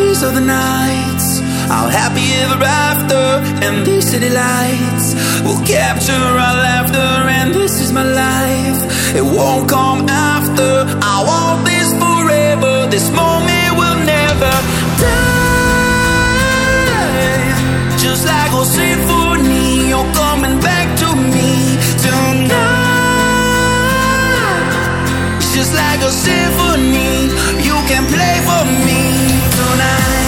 These are the nights. I'll happy ever after And these city lights. Will capture our laughter And this is my life. It won't come out like a symphony. You can play for me tonight.